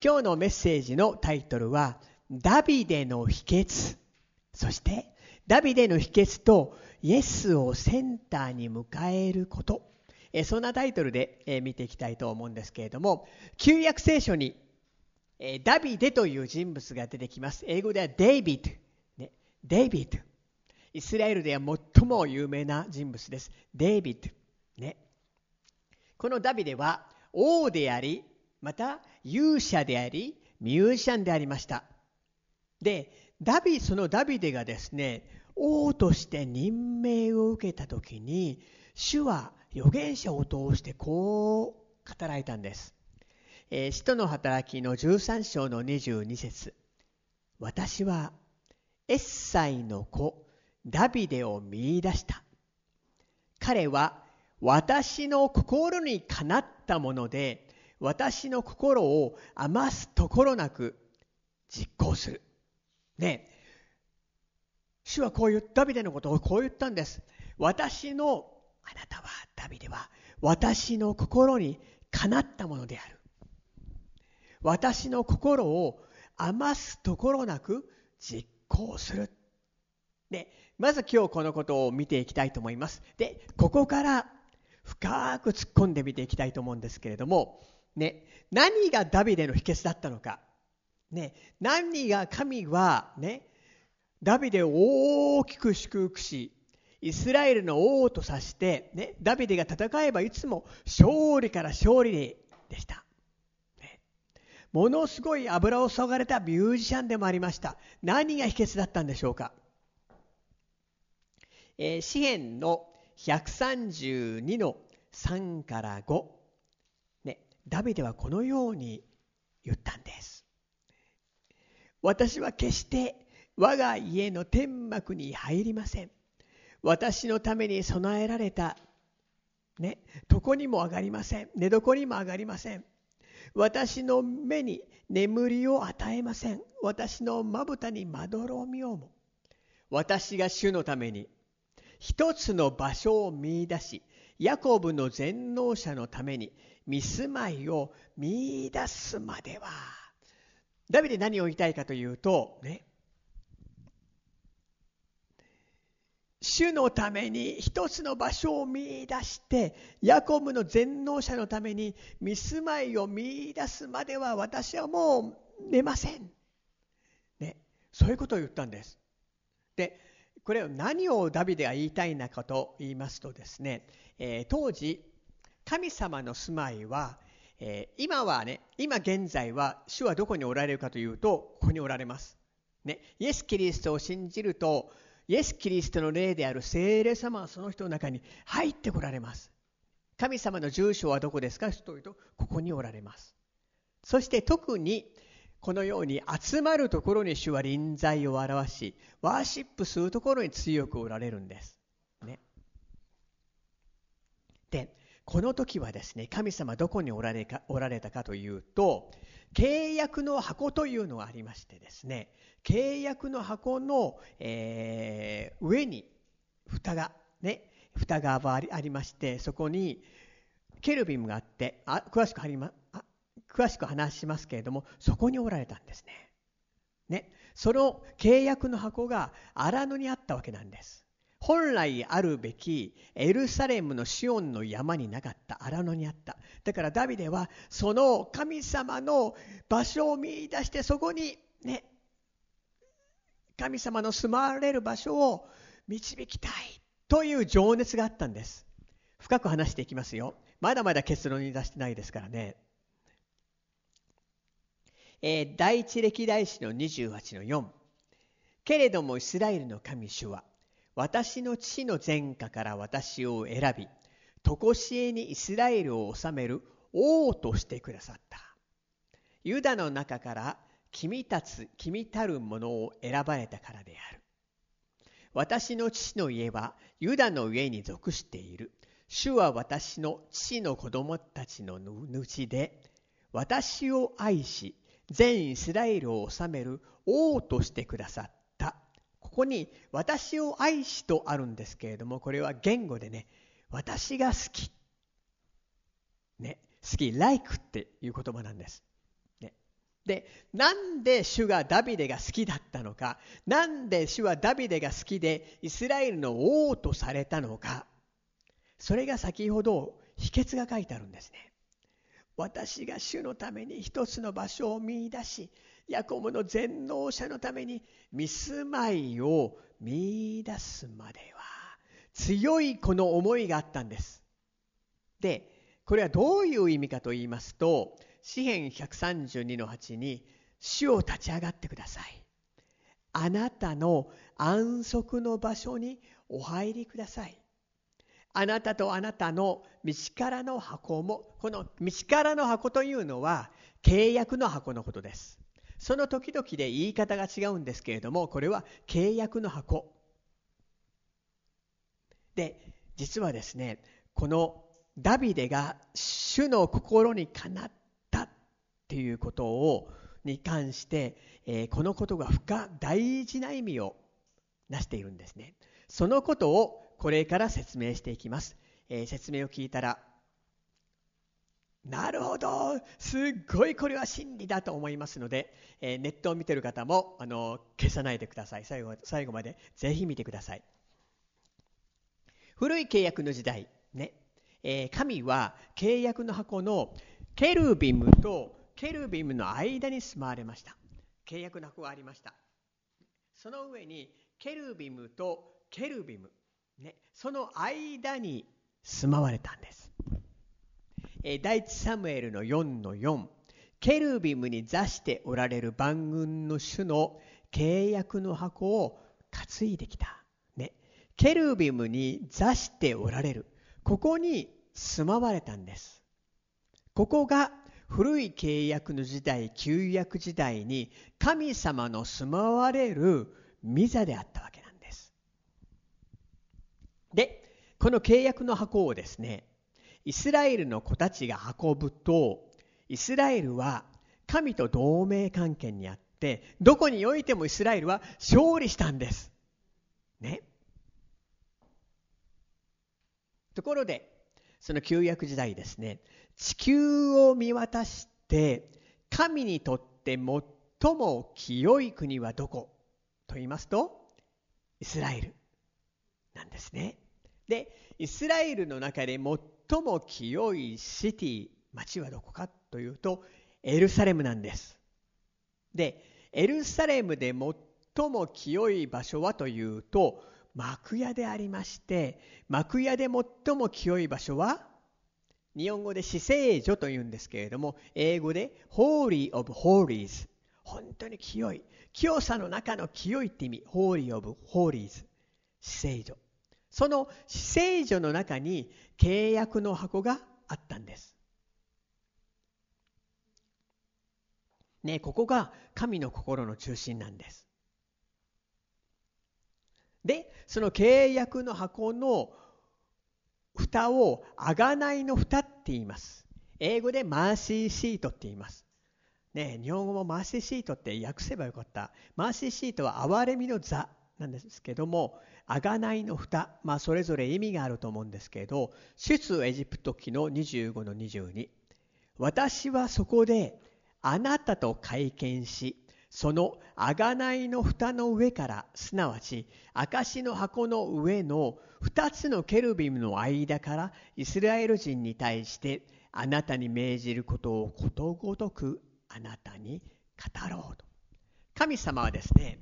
今日のメッセージのタイトルは、ダビデの秘訣。そして、ダビデの秘訣とイエスをセンターに迎えること。そんなタイトルで見ていきたいと思うんですけれども、旧約聖書にダビデという人物が出てきます。英語ではデイビッド。ね、デイビッド。イスラエルでは最も有名な人物です。デイビッド。ね、このダビデは王であり、また勇者でありミュージシャンでありました。でダビそのダビデがですね王として任命を受けた時に主は預言者を通してこう語られたんです、えー、使徒の働きの13章の22節。私はエッサイの子ダビデを見出した。彼は私の心にかなったもので私の心を余すところなく実行する。ね主はこう言った、ダビデのことをこう言ったんです。私の、あなたは、ダビデは、私の心にかなったものである。私の心を余すところなく実行する。で、まず今日このことを見ていきたいと思います。で、ここから深く突っ込んで見ていきたいと思うんですけれども、ね、何がダビデの秘訣だったのか。ね、何が神は、ね、ダビデを大きく祝福し、イスラエルの王とさして、ね、ダビデが戦えばいつも勝利から勝利でした。ものすごい油を注がれたミュージシャンでもありました。何が秘訣だったんでしょうか。えー、詩篇の132の3から5。ダビデはこのように言ったんです。私は決して我が家の天幕に入りません。私のために備えられた、ね、床にも上がりません。寝床にも上がりません。私の目に眠りを与えません。私のまぶたにまどろみをも。私が主のために一つの場所を見出し、ヤコブの全能者のために見住まいを見出すまでは。ダビデ何を言いたいかというとね。主のために一つの場所を見出してヤコブの全能者のために見住まいを見出すまでは私はもう寝ません、ね、そういうことを言ったんです。でこれを何をダビデが言いたいのかと言いますとですね、えー、当時神様の住まいは、えー、今はね、今現在は主はどこにおられるかというと、ここにおられます。ね、イエス・キリストを信じると、イエス・キリストの霊である聖霊様はその人の中に入ってこられます。神様の住所はどこですか？というと、ここにおられます。そして特に、このように集まるところに主は臨在を表し、ワーシップするところに強くおられるんです。ね。で、この時はですね、神様どこにおられかおられたかというと、契約の箱というのがありましてですね、契約の箱の、えー、上に蓋が、ね、蓋がありまして、そこにケルビムがあって、あ詳しくありま詳しく話しますけれども、そこにおられたんですね。ね、その契約の箱が荒野にあったわけなんです。本来あるべきエルサレムのシオンの山になかった。荒野にあった。だからダビデはその神様の場所を見出してそこにね神様の住まわれる場所を導きたい。という情熱があったんです。深く話していきますよ。まだまだ結論に出してないですからね。えー、第一歴代史の28の4けれどもイスラエルの神主は私の父の前科から私を選び、とこしえにイスラエルを治める王としてくださった。ユダの中から君たつ、君たる者を選ばれたからである。私の父の家はユダの家に属している。主は私の父の子供たちの主で、私を愛し、全イスラエルを治める王としてくださった。ここに私を愛しとあるんですけれども、これは言語でね、私が好き。ね、好き、like っていう言葉なんです。ね、で、なんで主がダビデが好きだったのか、なんで主はダビデが好きでイスラエルの王とされたのか、それが先ほど秘訣が書いてあるんですね。私が主のために一つの場所を見出し、ヤコブの全能者のために見住まいを見出すまでは強いこの思いがあったんです。で、これはどういう意味かと言いますと、詩編132の8に、主を立ち上がってください。あなたの安息の場所にお入りください。あなたとあなたの道からの箱も、この道からの箱というのは契約の箱のことです。その時々で言い方が違うんですけれども、これは契約の箱。で、実はですね、このダビデが主の心にかなったっていうことをに関して、えー、このことが深大事な意味をなしているんですね。そのことをこれから説明していきます。えー、説明を聞いたら、なるほど、すっごいこれは真理だと思いますので、えー、ネットを見てる方もあの消さないでください最後。最後までぜひ見てください。古い契約の時代、ね、えー、神は契約の箱のケルビムとケルビムの間に住まわれました。契約の箱がありました。その上にケルビムとケルビム、ね、その間に住まわれたんです。え、第一サムエルの4の4、ケルビムに座しておられる万軍の主の契約の箱を担いできた。ね、ケルビムに座しておられる。ここに住まわれたんです。ここが古い契約の時代、旧約時代に神様の住まわれる御座であったわけなんです。で、この契約の箱をですね、イスラエルの子たちが運ぶと、イスラエルは神と同盟関係にあって、どこにおいてもイスラエルは勝利したんです。ね。ところで、その旧約時代ですね、地球を見渡して、神にとって最も清い国はどこ？と言いますと、イスラエルなんですね。で、イスラエルの中で最も清いシティ、町はどこかというと、エルサレムなんです。で、エルサレムで最も清い場所はというと、幕屋でありまして幕屋で最も清い場所は日本語で死聖所というんですけれども英語で Holy of Holies 本当に清い。清さの中の清いって意味。Holy of Holies 死聖所。その聖所の中に契約の箱があったんですねここが神の心の中心なんですで、その契約の箱の蓋を贖いの蓋って言います。英語でマーシーシートって言います。ね、日本語もマーシーシートって訳せばよかった。マーシーシートは憐れみの座なんですけども、贖いの蓋、まあそれぞれ意味があると思うんですけど、出エジプト記の25の22。私はそこであなたと会見し、その贖いの蓋の上からすなわち証の箱の上の2つのケルビムの間からイスラエル人に対してあなたに命じることをことごとくあなたに語ろうと神様はですね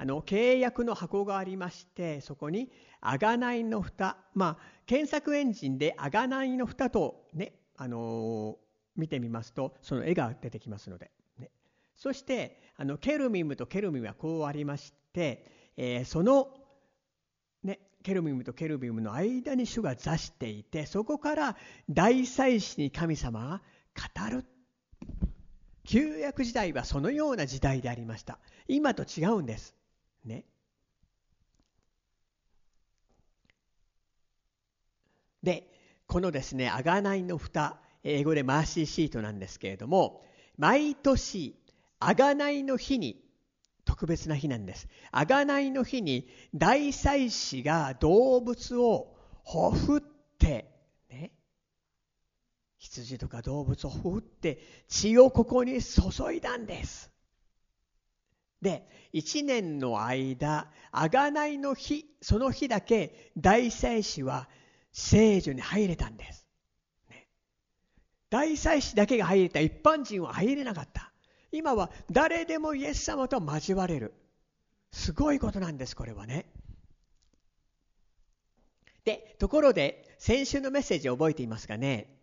あの契約の箱がありましてそこに贖いの蓋まあ検索エンジンで贖いの蓋とねあの見てみますとその絵が出てきますのでね。そしてあのケルミムとケルミムはこうありまして、えー、その、ね、ケルミムとケルミムの間に主が座していてそこから大祭司に神様が語る。旧約時代はそのような時代でありました。今と違うんです。ね。でこのですね贖いの蓋英語でマーシーシートなんですけれども毎年贖いの日に特別な日なんです。贖いの日に大祭司が動物をほふって、ね、羊とか動物を振って血をここに注いだんです。で1年の間贖いの日その日だけ大祭司は聖女に入れたんです、ね、大祭司だけが入れた。一般人は入れなかった。今は誰でもイエス様と交われる。すごいことなんですこれはね。でところで先週のメッセージを覚えていますかね。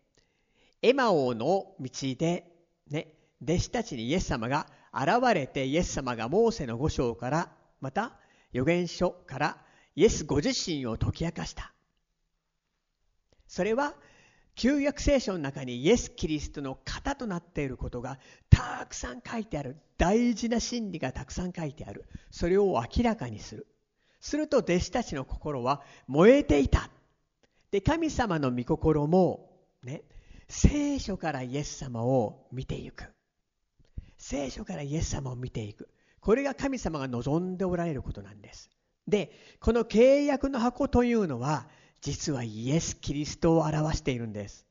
エマオの道で、ね、弟子たちにイエス様が現れてイエス様がモーセの五章からまた預言書からイエスご自身を解き明かした。それは旧約聖書の中にイエス・キリストの型となっていることがたくさん書いてある。大事な真理がたくさん書いてある。それを明らかにする。すると弟子たちの心は燃えていた。で神様の御心もね聖書からイエス様を見ていく。聖書からイエス様を見ていく。これが神様が望んでおられることなんです。でこの契約の箱というのは実はイエス・キリストを表しているんです。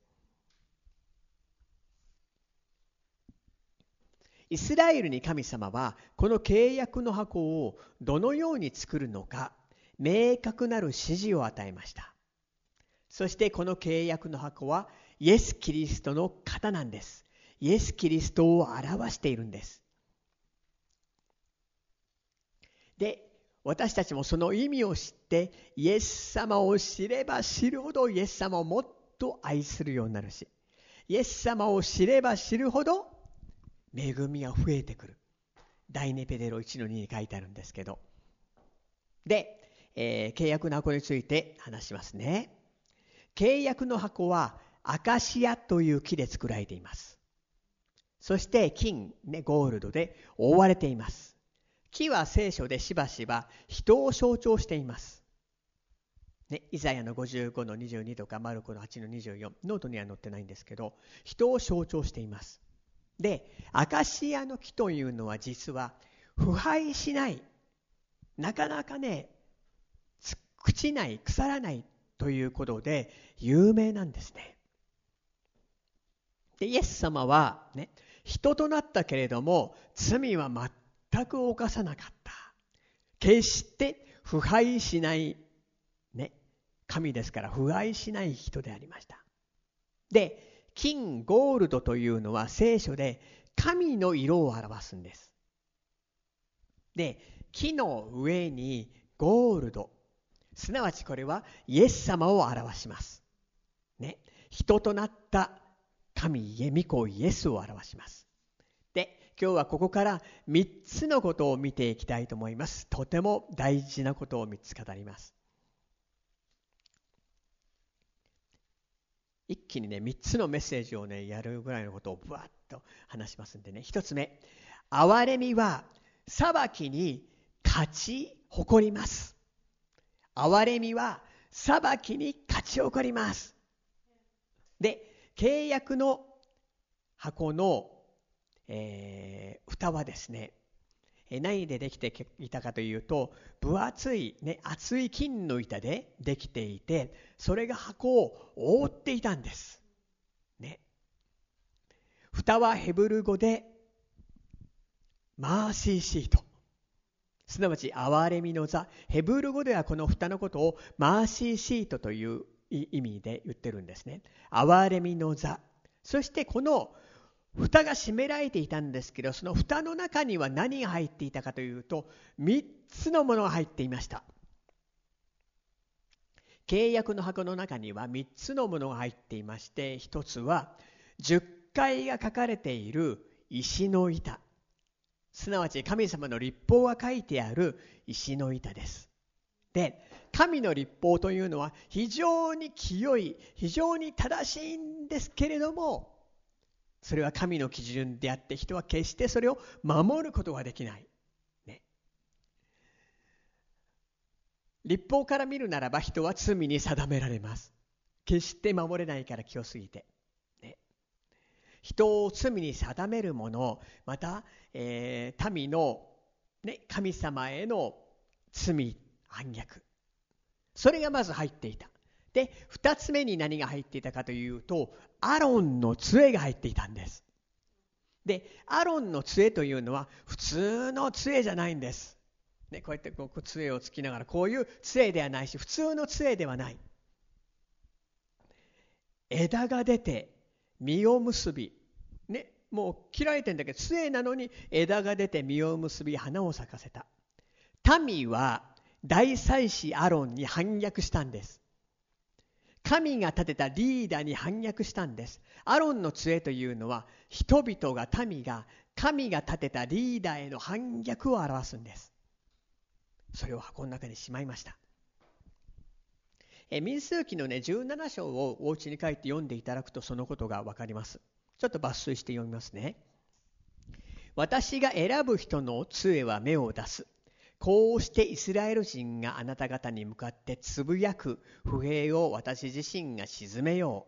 イスラエルに神様はこの契約の箱をどのように作るのか明確なる指示を与えました。そしてこの契約の箱はイエス・キリストの型なんです。イエス・キリストを表しているんです。で私たちもその意味を知ってイエス様を知れば知るほどイエス様をもっと愛するようになるしイエス様を知れば知るほど恵みが増えてくる。第2ペデロ1-2に書いてあるんですけど。で、えー、契約の箱について話しますね。契約の箱はアカシアという木で作られています。そして金、ね、ゴールドで覆われています木は聖書でしばしば人を象徴しています。ね、イザヤの55の22とかマルコの8の24ノートには載ってないんですけど人を象徴しています。でアカシアの木というのは実は腐敗しないなかなかね朽ちない腐らないということで有名なんですね。でイエス様はね人となったけれども罪は全く犯さなかった。決して腐敗しない、ね、神ですから腐敗しない人でありました。で、金、ゴールドというのは聖書で神の色を表すんです。で、木の上にゴールド、すなわちこれはイエス様を表します。ね、人となった神、イエミコイエスを表します。で今日はここから3つのことを見ていきたいと思います。とても大事なことを3つ語ります。一気にね、3つのメッセージをね、やるぐらいのことをぶわっと話しますんでね。1つ目、憐れみは裁きに勝ち誇ります。憐れみは裁きに勝ち誇ります。で、契約の箱のえー、蓋はですね何でできていたかというと分厚い、ね、厚い金の板でできていてそれが箱を覆っていたんです。ね、蓋はヘブル語でマーシーシートすなわち憐れみの座。ヘブル語ではこの蓋のことをマーシーシートという意味で言ってるんですね。憐れみの座。そしてこの蓋が閉められていたんですけどその蓋の中には何が入っていたかというと3つのものが入っていました。契約の箱の中には3つのものが入っていまして1つは10回が書かれている石の板。すなわち神様の立法が書いてある石の板です。で神の立法というのは非常に清い非常に正しいんですけれどもそれは神の基準であって人は決してそれを守ることができない。ね、立法から見るならば人は罪に定められます。決して守れないから気をすぎて。ね、人を罪に定めるもの、また、えー、民の、ね、神様への罪、反逆。それがまず入っていた。で2つ目に何が入っていたかというとアロンの杖が入っていたんです。でアロンの杖というのは普通の杖じゃないんです、ね、こうやってこう杖をつきながらこういう杖ではないし普通の杖ではない。枝が出て実を結び。ねもう切られてんだけど杖なのに枝が出て実を結び花を咲かせた。民は大祭司アロンに反逆したんです。神が立てたリーダーに反逆したんです。アロンの杖というのは人々が民が神が立てたリーダーへの反逆を表すんです。それを箱の中にしまいました。え民数記のね17章をお家に帰って読んでいただくとそのことが分かります。ちょっと抜粋して読みますね。私が選ぶ人の杖は目を出す。こうしてイスラエル人があなた方に向かってつぶやく不平を私自身が鎮めよ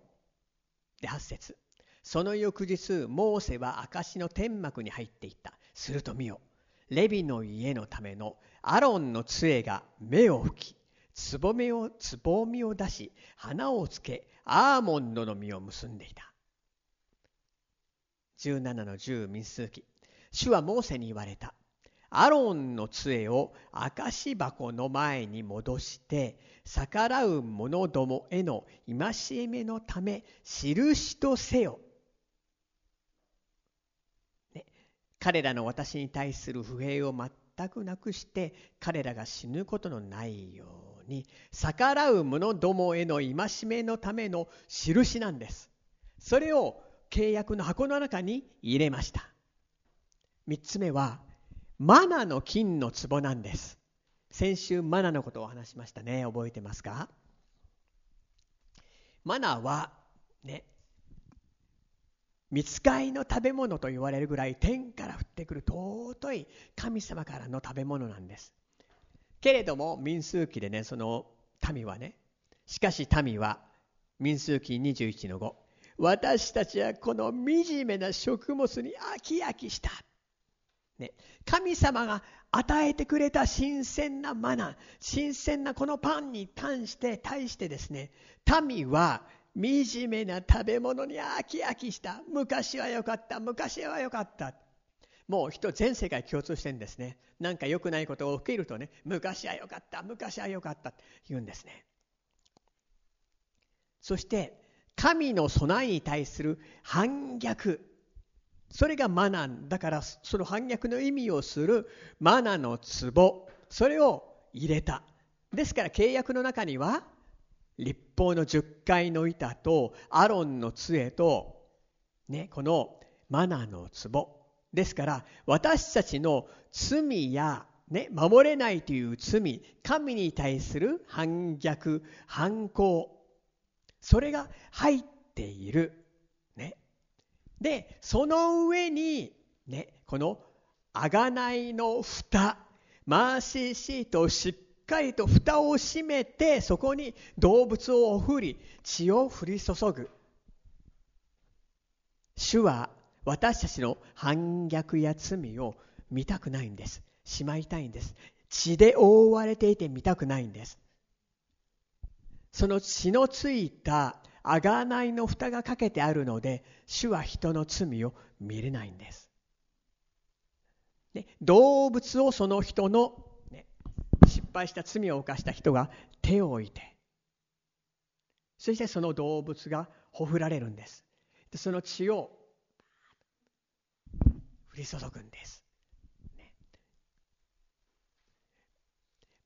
う。で、8節その翌日、モーセは証の天幕に入っていった。すると見よ。レビの家のためのアロンの杖が目を吹き、つぼみを、つぼみを出し、花をつけ、アーモンドの実を結んでいた。17の10民数記。主はモーセに言われた。アロンの杖を証箱の前に戻して逆らう者どもへの戒めのため印とせよ、ね、彼らの私に対する不平を全くなくして彼らが死ぬことのないように逆らう者どもへの戒めのための印なんです。それを契約の箱の中に入れました。3つ目はマナの金の壺なんです。先週マナのことを話しましたね。覚えてますか？マナはね、見つかいの食べ物と言われるぐらい天から降ってくる尊い神様からの食べ物なんです。けれども民数記でね、その民はね、しかし民は民数記21の5、私たちはこの惨めな食物に飽き飽きした。ね、神様が与えてくれた新鮮なマナー新鮮なこのパンに対して対してですね民は惨めな食べ物に飽き飽きした。昔は良かった昔は良かった。もう人全世界共通してるんですね。なんか良くないことを受けるとね昔は良かった昔は良かったって言うんですね。そして神の備えに対する反逆。それがマナだからその反逆の意味をするマナの壺。それを入れた。ですから契約の中には立法の十回の板とアロンの杖と、ね、このマナの壺。ですから私たちの罪や、ね、守れないという罪神に対する反逆反抗それが入っている。ね。で、その上に、ね、この贖いの蓋、マーシーシートをしっかりと蓋を閉めて、そこに動物を振り、血を降り注ぐ。主は私たちの反逆や罪を見たくないんです。しまいたいんです。血で覆われていて見たくないんです。その血のついた贖いの蓋がかけてあるので主は人の罪を見れないんです。ね、動物をその人の、ね、失敗した罪を犯した人が手を置いてそしてその動物がほふられるんです。でその血を降り注ぐんです。ね、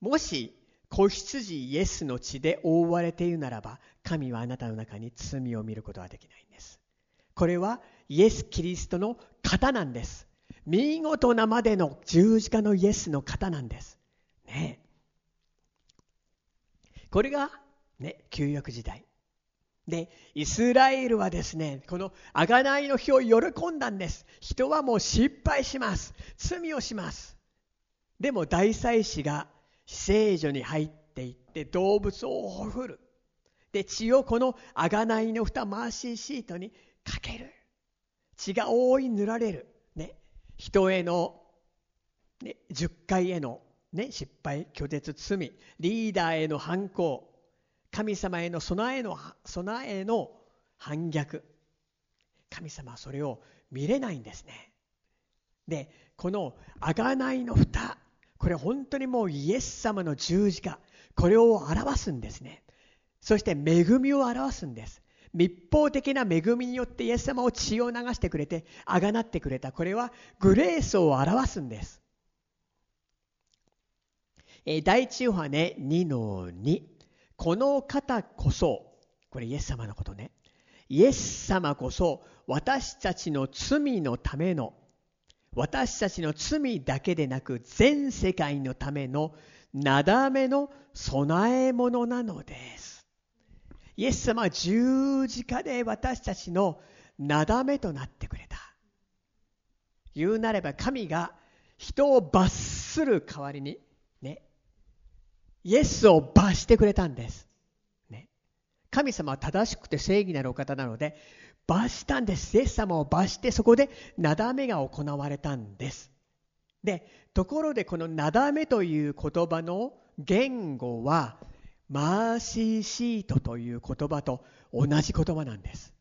もし子羊イエスの血で覆われているならば神はあなたの中に罪を見ることはできないんです。これはイエス・キリストの型なんです。見事なまでの十字架のイエスの型なんです。ね。これがね旧約時代。でイスラエルはですねこの贖いの日を喜んだんです。人はもう失敗します。罪をします。でも大祭司が聖女に入っていって動物をほふる。で、血をこの贖いの蓋マーシーシートにかける。血が覆い塗られる。ね。人への、ね、10回への、ね、失敗、拒絶、罪、リーダーへの反抗、神様への備えの備えの反逆神様はそれを見れないんですねでこの贖いの蓋これ本当にもうイエス様の十字架これを表すんですね。そして恵みを表すんです。密法的な恵みによってイエス様を血を流してくれてあがなってくれた。これはグレースを表すんです。え第一ヨハネ2の2この方こそこれイエス様のことね。イエス様こそ私たちの罪のための私たちの罪だけでなく全世界のためのなだめの備え物なのです。イエス様は十字架で私たちのなだめとなってくれた。言うなれば神が人を罰する代わりにねイエスを罰してくれたんです、ね、神様は正しくて正義なるお方なので罰したんです。イエス様を罰してそこでなだめが行われたんです。で、ところでこのなだめという言葉の言語はマーシーシートという言葉と同じ言葉なんです。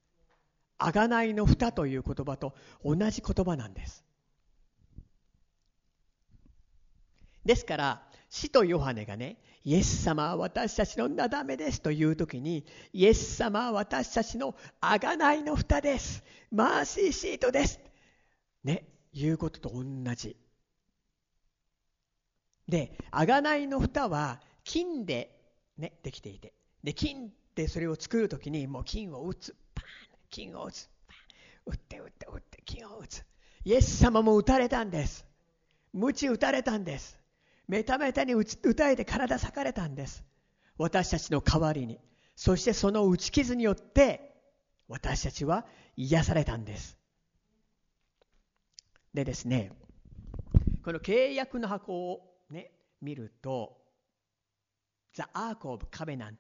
あがないの蓋という言葉と同じ言葉なんです。ですから、使徒ヨハネがね、イエス様は私たちのなだめですという時に、イエス様は私たちのあがないの蓋です。マーシーシートです。ね、いうことと同じ。で、あがないの蓋は金で、ね、できていて、で、金ってそれを作る時にもう金を打つ。パン金を打つ。パン打って打って打って金を打つ。イエス様も打たれたんです。鞭打たれたんです。メタメタに打たれて体裂かれたんです。私たちの代わりに。そしてその打ち傷によって私たちは癒されたんです。でですねこの契約の箱をね見ると The Ark of Covenant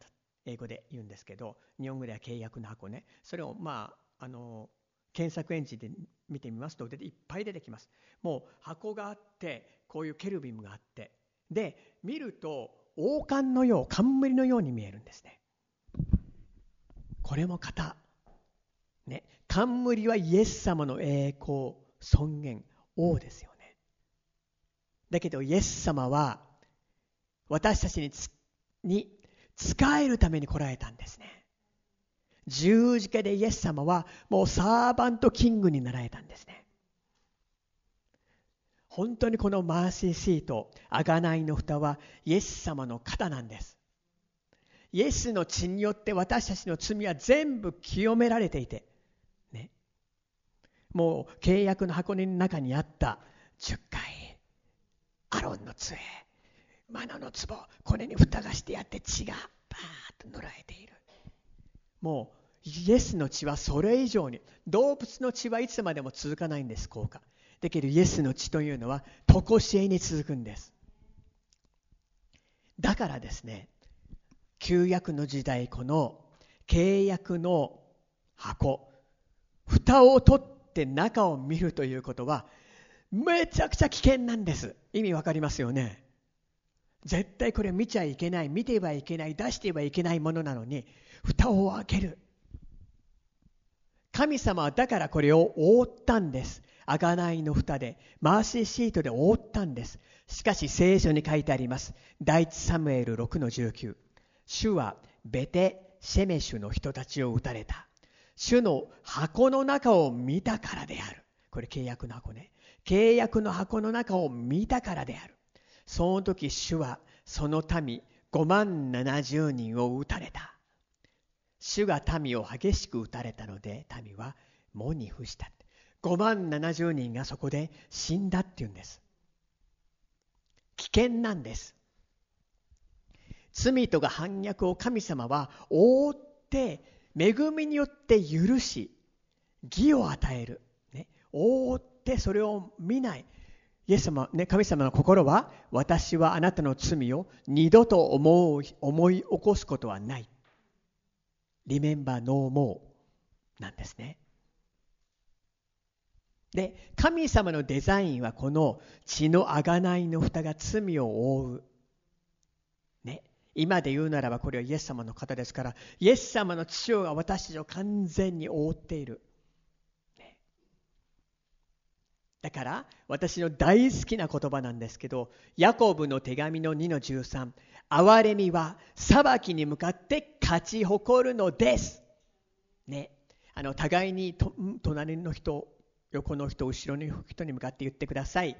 英語で言うんですけど日本語では契約の箱ね。それをまああの検索エンジンで見てみます。といっぱい出てきます。もう箱があってこういうケルビムがあって。で見ると王冠のよう冠のように見えるんですね。これも型。ね。冠はイエス様の栄光尊厳王ですよね。だけどイエス様は私たちにに仕えるために来られたんですね。十字架でイエス様はもうサーバントキングになられたんですね本当にこのマーシーシート、あがないの蓋はイエス様の肩なんです。イエスの血によって私たちの罪は全部清められていて、ね、もう契約の箱根の中にあった10回、アロンの杖、マナの壺、これに蓋がしてやって血がパーッと塗られている。もうイエスの血はそれ以上に、動物の血はいつまでも続かないんです、効果。だけどイエスの血というのは常しえに続くんです。だからですね旧約の時代この契約の箱蓋を取って中を見るということはめちゃくちゃ危険なんです。意味わかりますよね？絶対これ見ちゃいけない見てはいけない出してはいけないものなのに蓋を開ける。神様はだからこれを覆ったんです。贖いの蓋でマーシーシートで覆ったんです。しかし聖書に書いてあります。第一サムエル6の19主はベテ・シェメシュの人たちを撃たれた。主の箱の中を見たからである。これ契約の箱ね。契約の箱の中を見たからである。その時主はその民5万70人を撃たれた。主が民を激しく撃たれたので民は喪に伏した。5万70人がそこで死んだっていうんです。危険なんです。罪とか反逆を神様は覆って恵みによって許し義を与える、ね、覆ってそれを見ない。イエス様、ね、神様の心は私はあなたの罪を二度と思う思い起こすことはない。Remember no more なんですね。で神様のデザインはこの血のあがないの蓋が罪を覆う、ね、今で言うならばこれはイエス様の方ですからイエス様の父親が私を完全に覆っている、ね、だから私の大好きな言葉なんですけどヤコブの手紙の2の13憐れみは裁きに向かって勝ち誇るのですねあの互いにと隣の人横の人後ろの人に向かって言ってください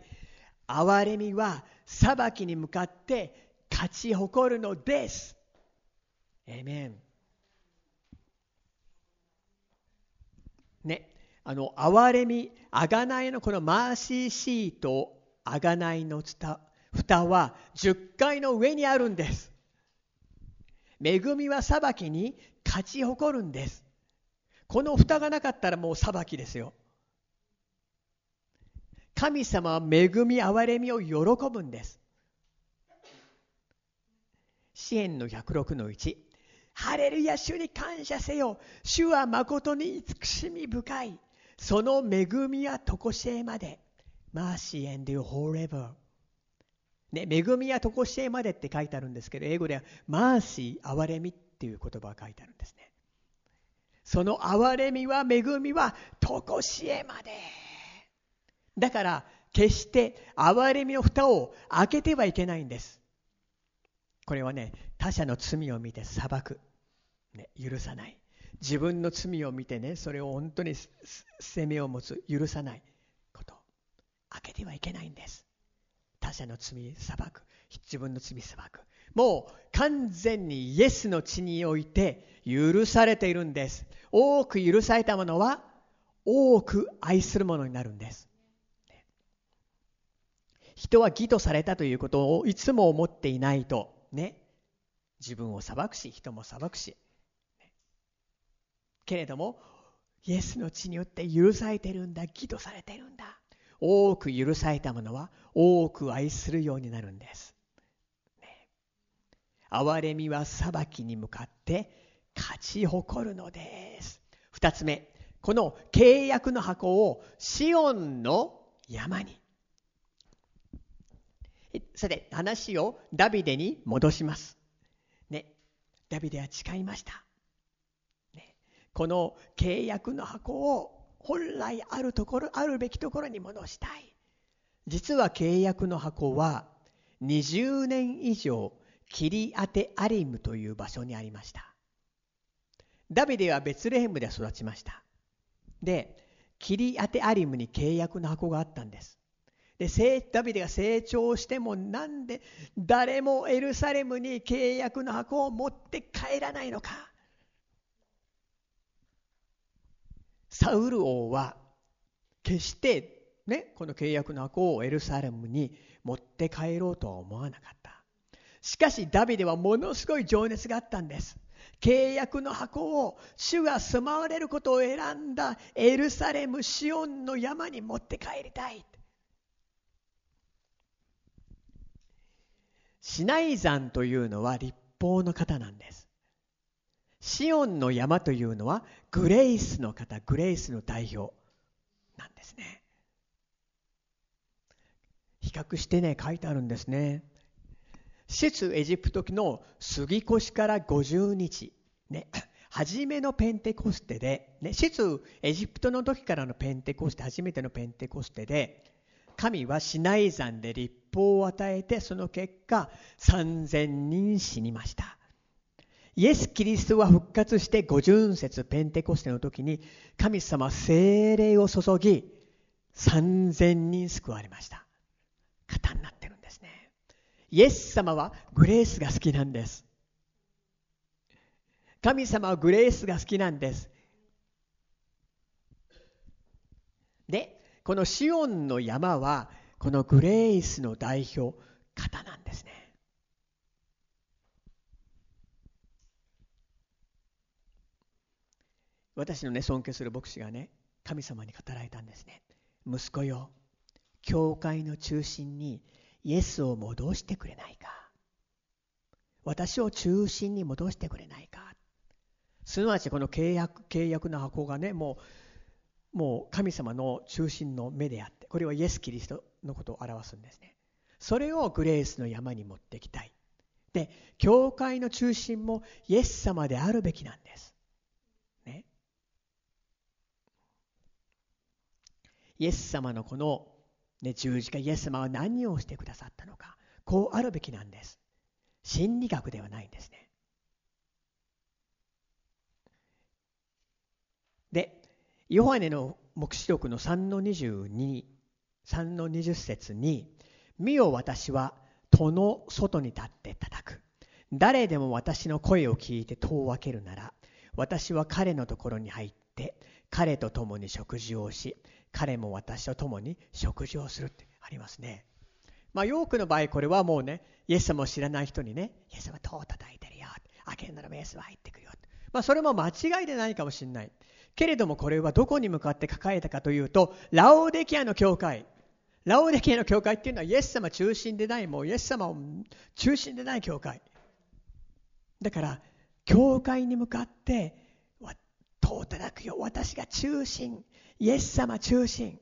憐れみは裁きに向かって勝ち誇るのです。エメン。ね、あの、憐れみ、あがないのこのマーシーシート、あがないの蓋は10階の上にあるんです。恵みは裁きに勝ち誇るんです。この蓋がなかったらもう裁きですよ。神様は恵み、憐れみを喜ぶんです。支援の106の1。ハレルヤ、主に感謝せよ。主は誠に慈しみ深い。その恵みはとこしえまで。Mercy and forever。ね、恵みはとこしえまでって書いてあるんですけど、英語では Mercy、憐れみっていう言葉が書いてあるんですね。その憐れみは恵みはとこしえまで。だから、決して憐れみの蓋を開けてはいけないんです。これはね、他者の罪を見て裁く。ね、許さない。自分の罪を見てね、それを本当に責めを持つ、許さないこと。開けてはいけないんです。他者の罪裁く。自分の罪裁く。もう完全にイエスの血において許されているんです。多く許されたものは多く愛するものになるんです。人は義とされたということをいつも思っていないとね、自分を裁くし、人も裁くし。けれども、イエスの血によって許されてるんだ、義とされてるんだ。多く許されたものは多く愛するようになるんです。ね、憐れみは裁きに向かって勝ち誇るのです。二つ目、この契約の箱をシオンの山にさて、話をダビデに戻します。ね、ダビデは誓いました。この契約の箱を本来あるところ、あるべきところに戻したい。実は契約の箱は20年以上キリアテアリムという場所にありました。ダビデはベツレヘムで育ちました。で、キリアテアリムに契約の箱があったんです。でダビデが成長してもなんで誰もエルサレムに契約の箱を持って帰らないのかサウル王は決してねこの契約の箱をエルサレムに持って帰ろうとは思わなかった。しかしダビデはものすごい情熱があったんです。契約の箱を主が住まわれることを選んだエルサレムシオンの山に持って帰りたい。シナイ山というのは立法の方なんです。シオンの山というのはグレイスの方、グレイスの代表なんですね。比較してね、書いてあるんですね。出エジプトの杉越から50日、ね、初めのペンテコステで、ね、出エジプトの時からのペンテコステ、初めてのペンテコステで、神はシナイ山で立法を与えてその結果3000人死にました。イエス・キリストは復活して五巡節ペンテコステの時に神様精霊を注ぎ3000人救われました。型になってるんですね。イエス様はグレースが好きなんです。神様はグレースが好きなんです。でこのシオンの山はこのグレイスの代表方なんですね。私のね尊敬する牧師がね神様に語られたんですね。息子よ教会の中心にイエスを戻してくれないか。私を中心に戻してくれないか。すなわちこの契約契約の箱がねもうもう神様の中心の目であってこれはイエス・キリストのことを表すんですね。それをグレースの山に持ってきたい。で教会の中心もイエス様であるべきなんです、ね、イエス様のこの、ね、十字架イエス様は何をしてくださったのかこうあるべきなんです心理学ではないんですねでヨハネの黙示録の3の22 3の20節に「見よ私は戸の外に立って叩く。誰でも私の声を聞いて戸を開けるなら、私は彼のところに入って、彼と共に食事をし、彼も私と共に食事をするってありますね。まあ、多くの場合、これはもうね、イエス様を知らない人にね、イエス様戸を叩いてるよ。開けるならイエスは入ってくるよ。まあ、それも間違いでないかもしれない。けれどもこれはどこに向かって書かれたかというと、ラオデキアの教会、ラオデキアの教会っていうのはイエス様中心でない、もうイエス様を中心でない教会。だから、教会に向かって、戸を叩くよ。私が中心。イエス様中心。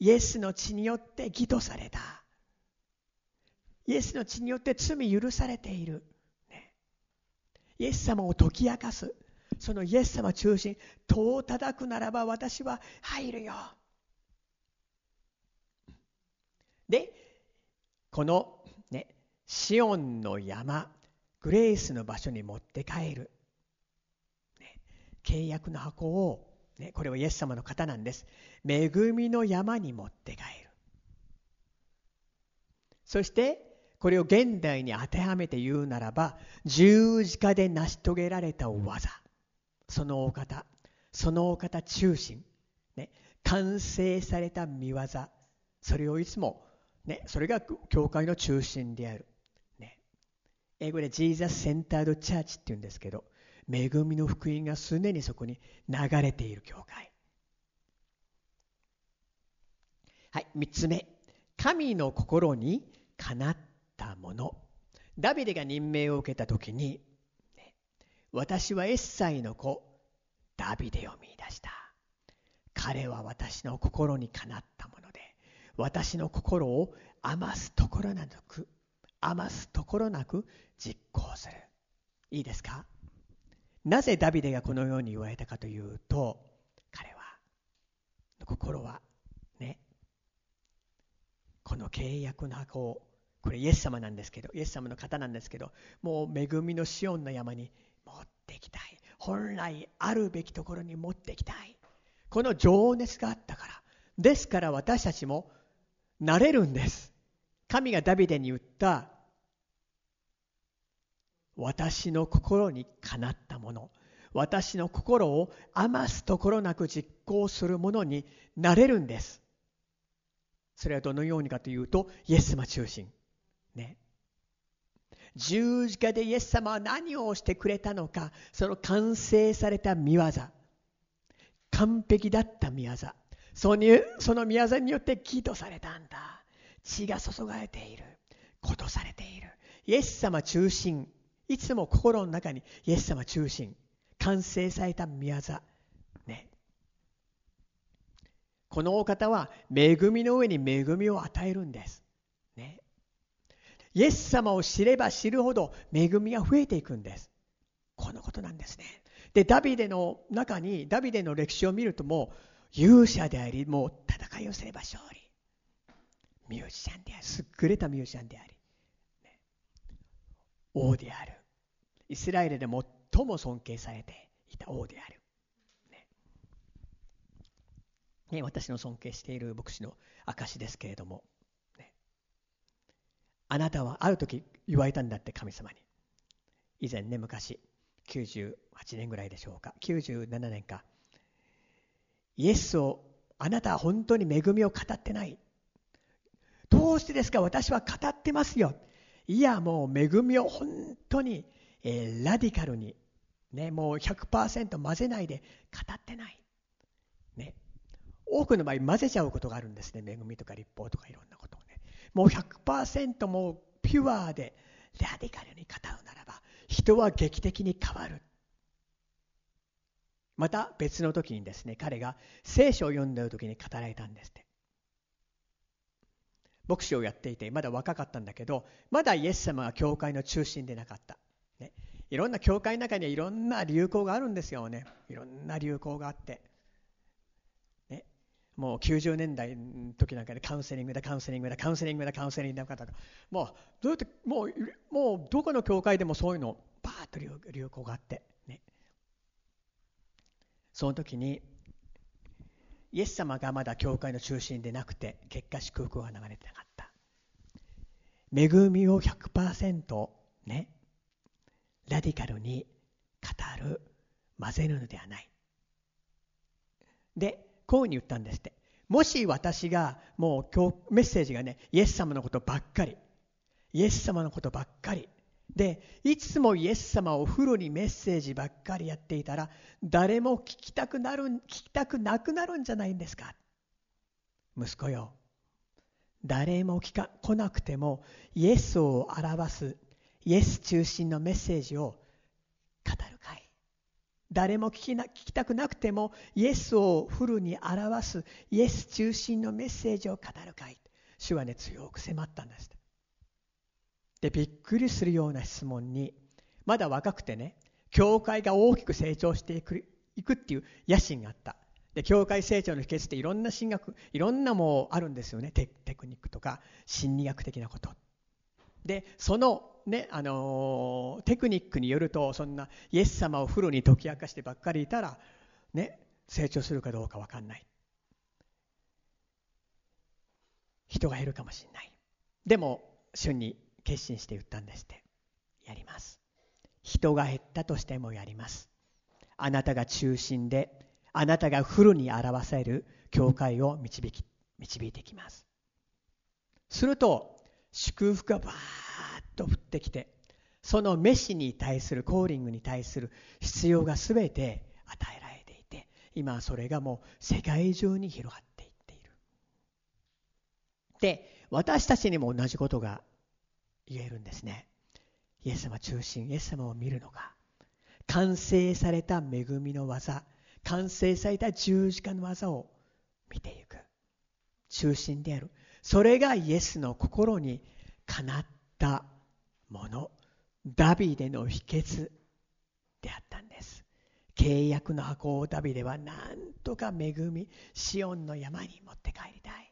イエスの血によって義とされた。イエスの血によって罪許されている。ね、イエス様を解き明かす。そのイエス様中心。戸を叩くならば私は入るよ。で、この、ね、シオンの山、グレースの場所に持って帰る。ね、契約の箱を、ね、これはイエス様の方なんです。恵みの山に持って帰る。そして、これを現代に当てはめて言うならば、十字架で成し遂げられた技。そのお方、そのお方中心、ね、完成された見業、それをいつもね、それが教会の中心である。ね、英語でジーザス・センタード・チャーチって言うんですけど、恵みの福音が常にそこに流れている教会。はい、3つ目。神の心にかなったもの。ダビデが任命を受けた時に、私はエッサイの子、ダビデを見出した。彼は私の心にかなったもので。私の心を余すところなく余すところなく実行するいいですか？なぜダビデがこのように言われたかというと彼は心はねこの契約の箱をこれイエス様なんですけどイエス様の方なんですけどもう恵みのシオンの山に持ってきたい。本来あるべきところに持ってきたい。この情熱があったから。ですから私たちもなれるんです。神がダビデに言った、私の心にかなったもの、私の心を余すところなく実行するものになれるんです。それはどのようにかというと、イエス様中心。ね。十字架でイエス様は何をしてくれたのか、その完成された見業、完璧だった見業、そのその宮沢によって義とされたんだ。血が注がれている。ことされている。イエス様中心。いつも心の中にイエス様中心。完成された宮沢。ね。このお方は恵みの上に恵みを与えるんです。ね。イエス様を知れば知るほど恵みが増えていくんです。このことなんですね。で、ダビデの中に、ダビデの歴史を見るともう、勇者であり、もう戦いをすれば勝利。ミュージシャンであり、優れたミュージシャンであり、王である。イスラエルで最も尊敬されていた王である。ねね、私の尊敬している牧師の証ですけれども、ね、あなたはある時言われたんだって神様に。以前ね、昔、98年ぐらいでしょうか、97年か。イエスをあなたは本当に恵みを語ってない。どうしてですか？私は語ってますよ。いや、もう恵みを本当に、えー、ラディカルに、ね、もう100%混ぜないで語ってない。ね。多くの場合混ぜちゃうことがあるんですね。恵みとか立法とかいろんなことをね。もう100%もうピュアでラディカルに語るならば、人は劇的に変わる。また別の時にですね、彼が聖書を読んでる時に語られたんですって。牧師をやっていてまだ若かったんだけどまだイエス様が教会の中心でなかった、ね、いろんな教会の中にはいろんな流行があるんですよね。いろんな流行があって、ね、もう90年代の時なんかでカウンセリングだカウンセリングだカウンセリングだカウンセリングだ方がもうどうやってもうもうどこの教会でもそういうのバーッと流行があって、ね、その時にイエス様がまだ教会の中心でなくて結果祝福が流れてなかった。恵みを100%ねラディカルに語る混ぜるのではない。でこういうふうに言ったんですって。もし私がもう今日メッセージがねイエス様のことばっかりイエス様のことばっかりでいつもイエス様をフルにメッセージばっかりやっていたら誰も聞きたくなる聞きたくなくなるんじゃないんですか？息子よ誰も聞か来なくてもイエスを表すイエス中心のメッセージを語るかい？誰も聞きな聞きたくなくてもイエスをフルに表すイエス中心のメッセージを語るかい？主はね強く迫ったんです。でびっくりするような質問にまだ若くてね教会が大きく成長していくいくっていう野心があった。で教会成長の秘訣っていろんな進学いろんなもあるんですよねテクニックとか心理学的なこと。でそのねあのー、テクニックによるとそんなイエス様をフルに解き明かしてばっかりいたらね成長するかどうか分かんない。人が減るかもしれない。でも主に決心して言ったんですって。やります。人が減ったとしてもやります。あなたが中心であなたがフルに表せる教会を導き導いてきます。すると祝福がバーッと降ってきてそのメシに対するコーリングに対する必要が全て与えられていて今それがもう世界中に広がっていっている。で私たちにも同じことが言えるんですね。イエス様中心イエス様を見るのが完成された恵みの技完成された十字架の技を見ていく。中心である。それがイエスの心にかなったもの。ダビデの秘訣であったんです。契約の箱をダビデは何とか恵みシオンの山に持って帰りたい。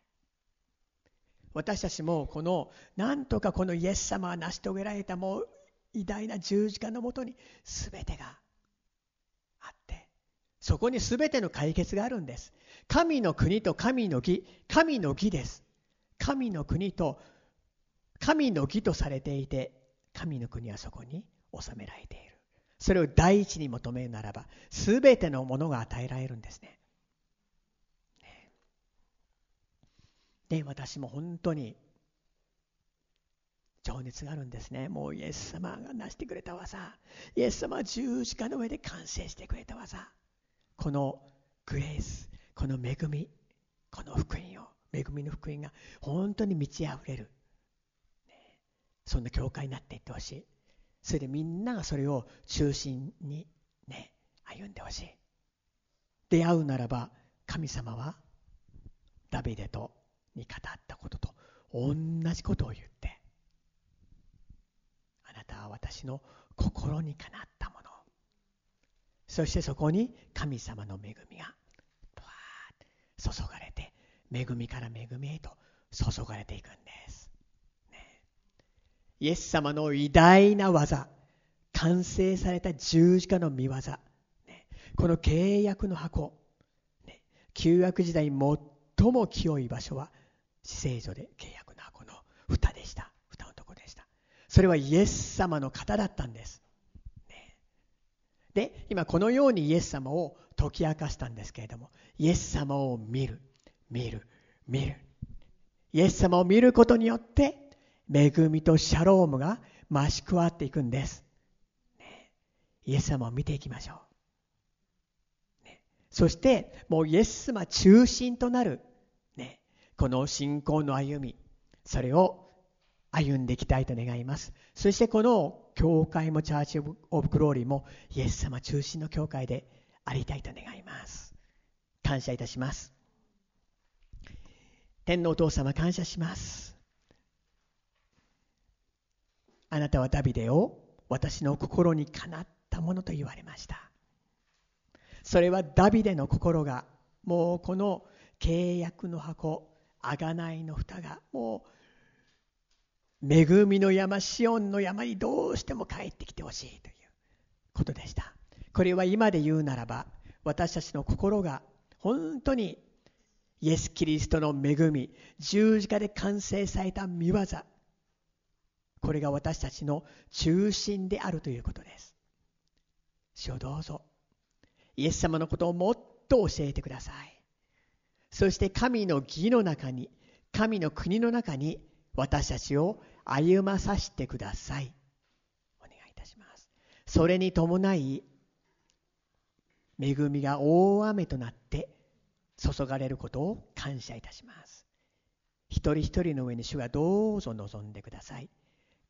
私たちもこのなんとかこのイエス様が成し遂げられたもう偉大な十字架のもとに全てがあってそこに全ての解決があるんです。神の国と神の義神の義です。神の国と神の義とされていて神の国はそこに収められている。それを第一に求めるならば全てのものが与えられるんですね。で私も本当に情熱があるんですね。もうイエス様が成してくれた技。イエス様は十字架の上で完成してくれた技。このグレースこの恵みこの福音を恵みの福音が本当に満ち溢れる、ね、そんな教会になっていってほしい。それでみんながそれを中心にね歩んでほしい。出会うならば神様はダビデとに語ったことと同じことを言ってあなたは私の心にかなったもの。そしてそこに神様の恵みが注がれて恵みから恵みへと注がれていくんです、ね、イエス様の偉大な技完成された十字架の見業、ね、この契約の箱、ね、旧約時代最も清い場所は死聖所で契約の箱の蓋でした。蓋のとこでした。それはイエス様の方だったんです、ね、で今このようにイエス様を解き明かしたんですけれどもイエス様を見る。見る。見る。イエス様を見ることによって恵みとシャロームが増し加わっていくんです、ね、イエス様を見ていきましょう、ね、そしてもうイエス様中心となるこの信仰の歩みそれを歩んでいきたいと願います。そしてこの教会もチャーチ・オブ・グローリーもイエス様中心の教会でありたいと願います。感謝いたします。天皇お父様感謝します。あなたはダビデを私の心にかなったものと言われました。それはダビデの心がもうこの契約の箱贖いの蓋がもう恵みの山シオンの山にどうしても帰ってきてほしいということでした。これは今で言うならば私たちの心が本当にイエス・キリストの恵み十字架で完成された見業これが私たちの中心であるということです。主をどうぞ。イエス様のことをもっと教えてください。そして神の義の中に神の国の中に私たちを歩まさせてください。お願いいたします。それに伴い恵みが大雨となって注がれることを感謝いたします。一人一人の上に主がどうぞ望んでください。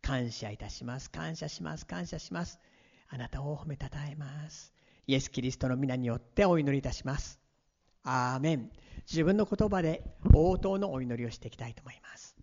感謝いたします。感謝します。感謝します。あなたを褒めたたえます。イエス・キリストの皆によってお祈りいたします。アーメン自分の言葉で応答のお祈りをしていきたいと思います。